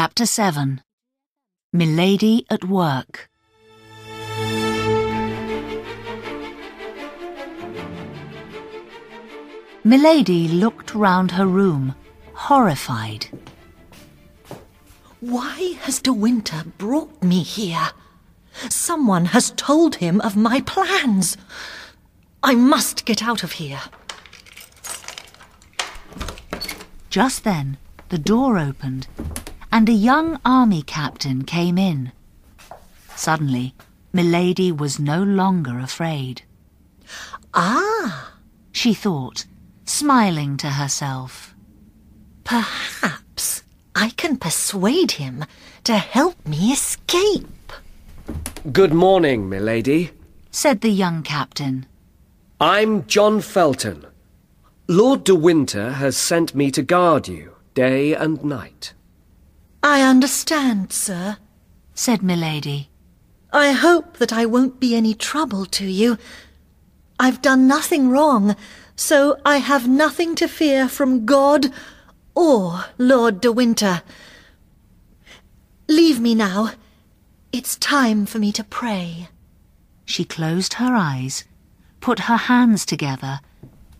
Chapter 7 Milady at Work Milady looked round her room, horrified. Why has De Winter brought me here? Someone has told him of my plans. I must get out of here. Just then, the door opened, and a young army captain came in. Suddenly, Milady was no longer afraid. Ah, She thought, smiling to herself. perhaps I can persuade him to help me escape. Good morning, milady. Said the young captain. I'm John Felton. Lord de Winter has sent me to guard you day and night. I understand, sir. Said Milady. I hope that I won't be any trouble to you. I've done nothing wrong, so I have nothing to fear from God or Lord de Winter. Leave me now. It's time for me to pray. She closed her eyes, put her hands together,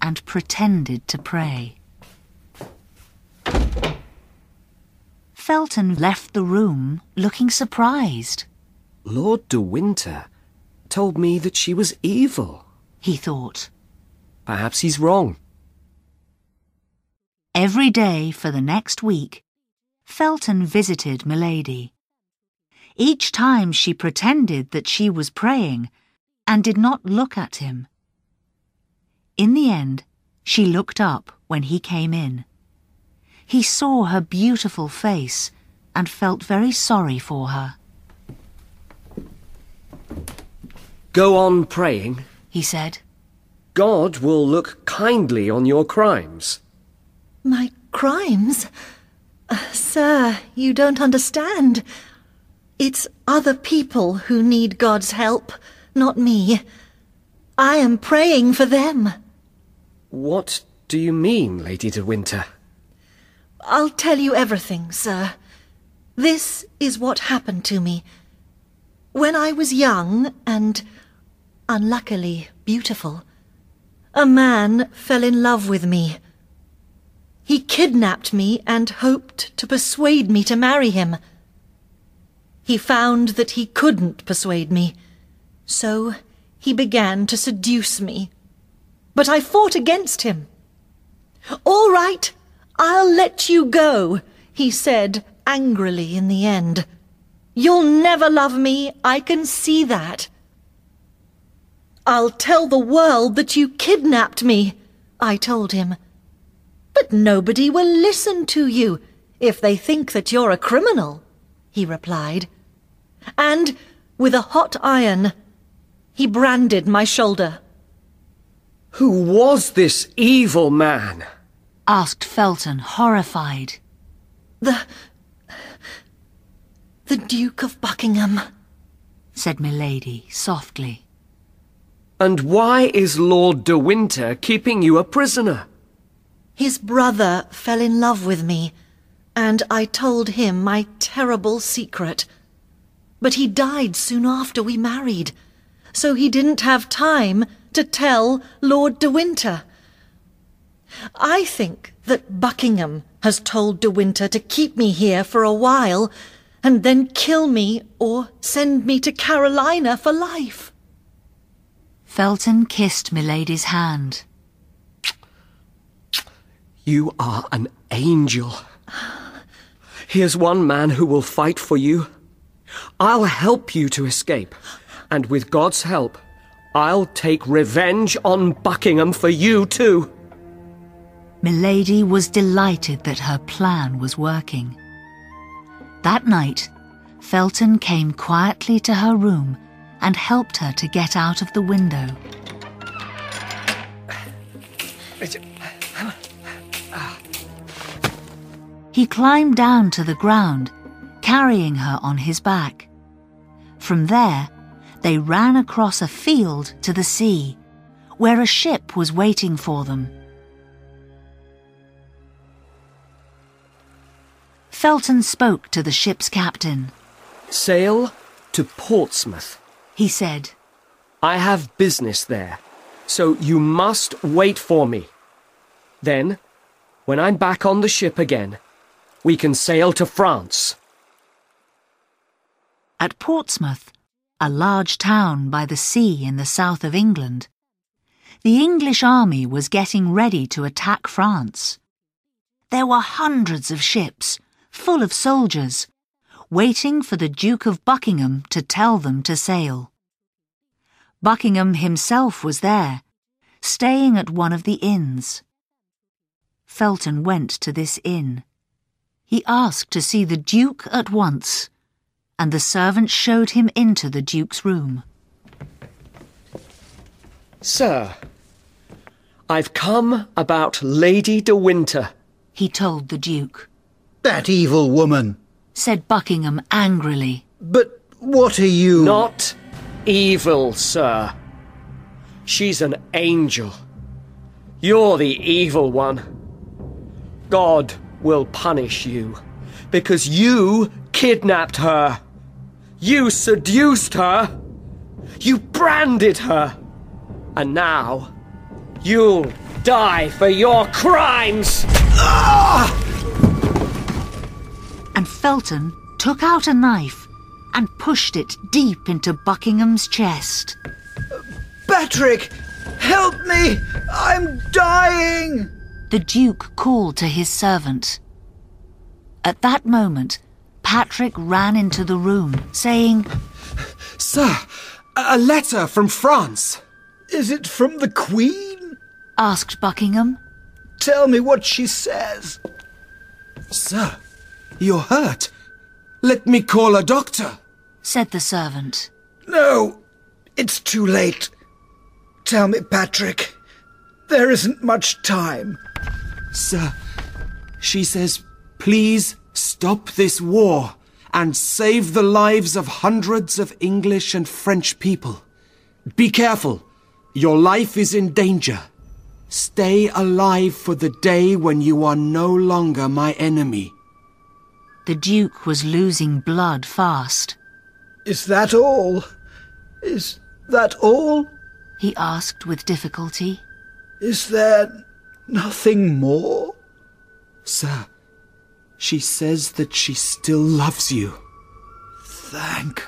and pretended to pray. Felton left the room looking surprised. Lord de Winter told me that she was evil. He thought. Perhaps he's wrong. Every day for the next week, Felton visited Milady. Each time she pretended that she was praying and did not look at him. In the end, she looked up when he came in. He saw her beautiful face and felt very sorry for her. Go on praying. He said, God will look kindly on your crimes. My crimes? Uh, sir, you don't understand. It's other people who need God's help, not me. I am praying for them. What do you mean, Lady de Winter? I'll tell you everything, sir. This is what happened to me. When I was young and unluckily beautiful, a man fell in love with me. He kidnapped me and hoped to persuade me to marry him. He found that he couldn't persuade me, so he began to seduce me. But I fought against him. All right, I'll let you go, he said angrily in the end. You'll never love me, I can see that. I'll tell the world that you kidnapped me, I told him. But nobody will listen to you if they think that you're a criminal, he replied. And with a hot iron, he branded my shoulder. Who was this evil man? Asked Felton, horrified. The. the Duke of Buckingham. Said Milady softly. And why is Lord de Winter keeping you a prisoner? His brother fell in love with me, and I told him my terrible secret. But he died soon after we married, so he didn't have time to tell Lord de Winter. I think that Buckingham has told de Winter to keep me here for a while and then kill me or send me to Carolina for life. Felton kissed Milady's hand. You are an angel. Here's one man who will fight for you. I'll help you to escape. And with God's help, I'll take revenge on Buckingham for you too. Milady was delighted that her plan was working. That night, Felton came quietly to her room and helped her to get out of the window. He climbed down to the ground, carrying her on his back. From there, they ran across a field to the sea, where a ship was waiting for them. Felton spoke to the ship's captain. Sail to Portsmouth. He said, I have business there, so you must wait for me. Then, when I'm back on the ship again, we can sail to France. At Portsmouth, a large town by the sea in the south of England, the English army was getting ready to attack France. There were hundreds of ships, full of soldiers, waiting for the Duke of Buckingham to tell them to sail. Buckingham himself was there, staying at one of the inns. Felton went to this inn. He asked to see the Duke at once, and the servant showed him into the Duke's room. Sir, I've come about Lady de Winter. He told the Duke, That evil woman. said Buckingham angrily. But what are you? Not evil, sir. She's an angel. You're the evil one. God will punish you because you kidnapped her. You seduced her. You branded her. And now you'll die for your crimes. Ah! And Felton took out a knife and pushed it deep into Buckingham's chest. Patrick! Help me! I'm dying! The Duke called to his servant. At that moment, Patrick ran into the room, saying, Sir, a letter from France. Is it from the Queen? asked Buckingham. Tell me what she says. Sir, you're hurt. Let me call a doctor. said the servant. No, it's too late. Tell me, Patrick. There isn't much time. Sir, she says, please stop this war and save the lives of hundreds of English and French people. Be careful. Your life is in danger. Stay alive for the day when you are no longer my enemy. The Duke was losing blood fast. Is that all? Is that all? He asked with difficulty. Is there nothing more? Sir, she says that she still loves you. Thank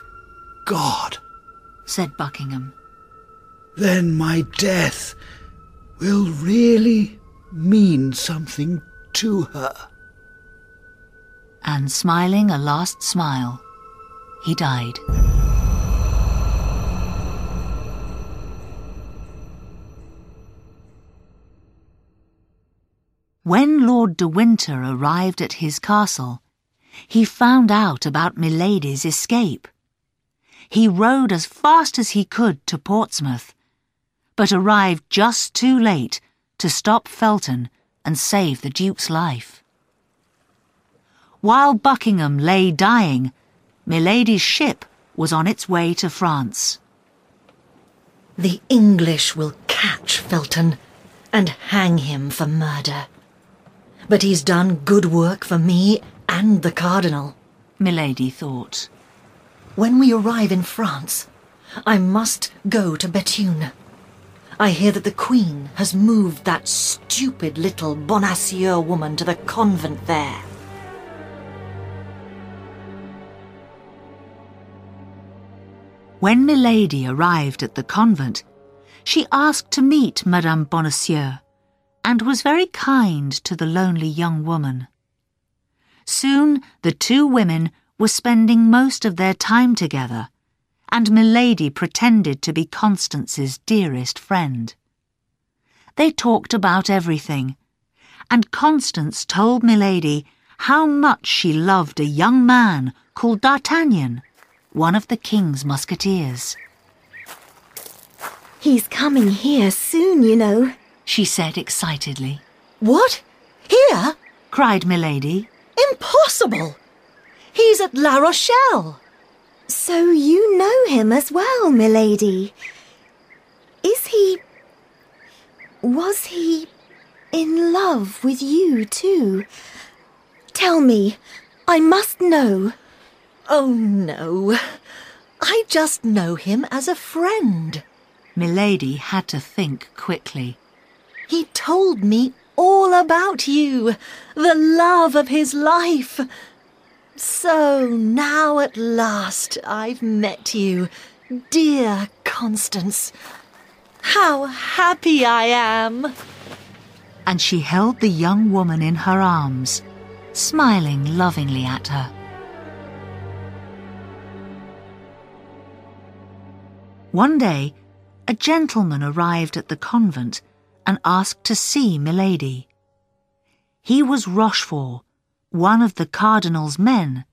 God. said Buckingham. Then my death will really mean something to her. And smiling a last smile, he died. When Lord de Winter arrived at his castle, he found out about Milady's escape. He rode as fast as he could to Portsmouth, but arrived just too late to stop Felton and save the Duke's life. While Buckingham lay dying, Milady's ship was on its way to France. The English will catch Felton and hang him for murder. But he's done good work for me and the Cardinal. Milady thought. When we arrive in France, I must go to Bethune. I hear that the Queen has moved that stupid little Bonacieux woman to the convent there. When Milady arrived at the convent, she asked to meet Madame Bonacieux and was very kind to the lonely young woman. Soon the two women were spending most of their time together, and Milady pretended to be Constance's dearest friend. They talked about everything, and Constance told Milady how much she loved a young man called D'Artagnan, one of the king's musketeers. He's coming here soon, you know. She said excitedly. What? Here? Cried Milady. Impossible! He's at La Rochelle. So you know him as well, milady. Is he. Was he in love with you too? Tell me, I must know. Oh, no. I just know him as a friend. Milady had to think quickly. He told me all about you, the love of his life. So now at last I've met you, dear Constance. How happy I am! And she held the young woman in her arms, smiling lovingly at her. One day, a gentleman arrived at the convent and asked to see Milady. He was Rochefort, one of the cardinal's men,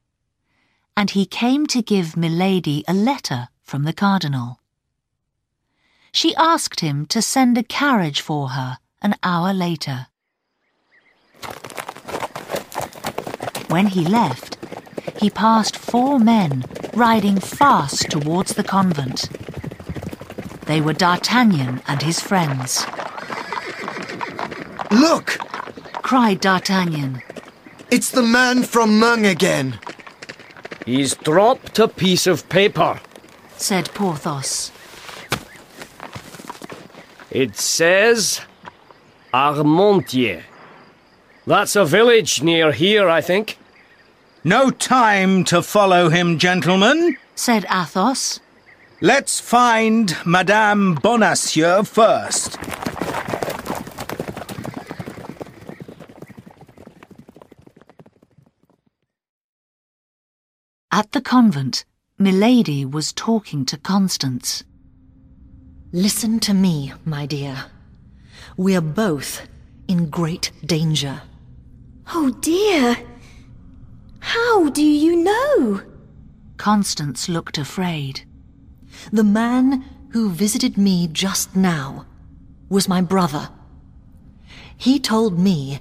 and he came to give Milady a letter from the cardinal. She asked him to send a carriage for her an hour later. When he left, he passed four men riding fast towards the convent. They were D'Artagnan and his friends. Look! cried D'Artagnan. It's the man from Meung again. He's dropped a piece of paper. said Porthos. It says Armentières. That's a village near here, I think. No time to follow him, gentlemen. said Athos. Let's find Madame Bonacieux first. At the convent, Milady was talking to Constance. Listen to me, my dear. We're both in great danger. Oh dear. How do you know? Constance looked afraid. The man who visited me just now was my brother. He told me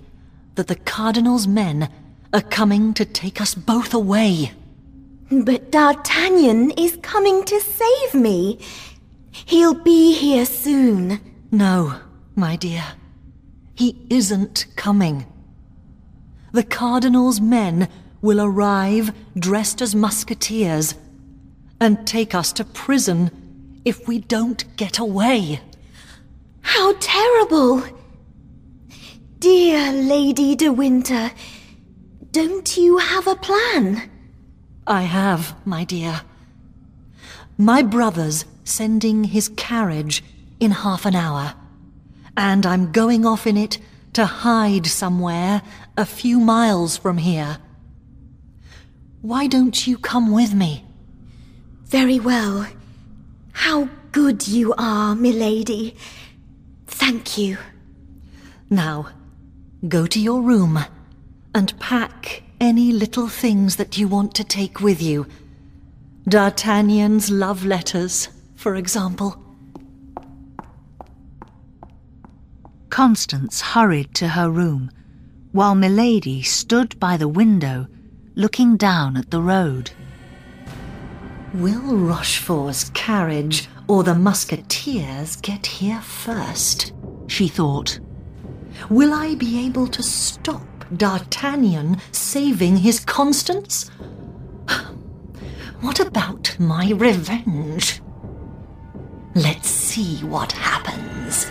that the Cardinal's men are coming to take us both away. But D'Artagnan is coming to save me. He'll be here soon. No, my dear. He isn't coming. The Cardinal's men will arrive dressed as musketeers and take us to prison if we don't get away. How terrible! Dear Lady de Winter, don't you have a plan? I have, my dear. My brother's sending his carriage in half an hour, and I'm going off in it to hide somewhere a few miles from here. Why don't you come with me? Very well. How good you are, milady. Thank you. Now, go to your room and pack any little things that you want to take with you. D'Artagnan's love letters, for example. Constance hurried to her room, while Milady stood by the window, looking down at the road. Will Rochefort's carriage or the musketeers get here first? She thought. Will I be able to stop D'Artagnan saving his Constance? What about my revenge? Let's see what happens.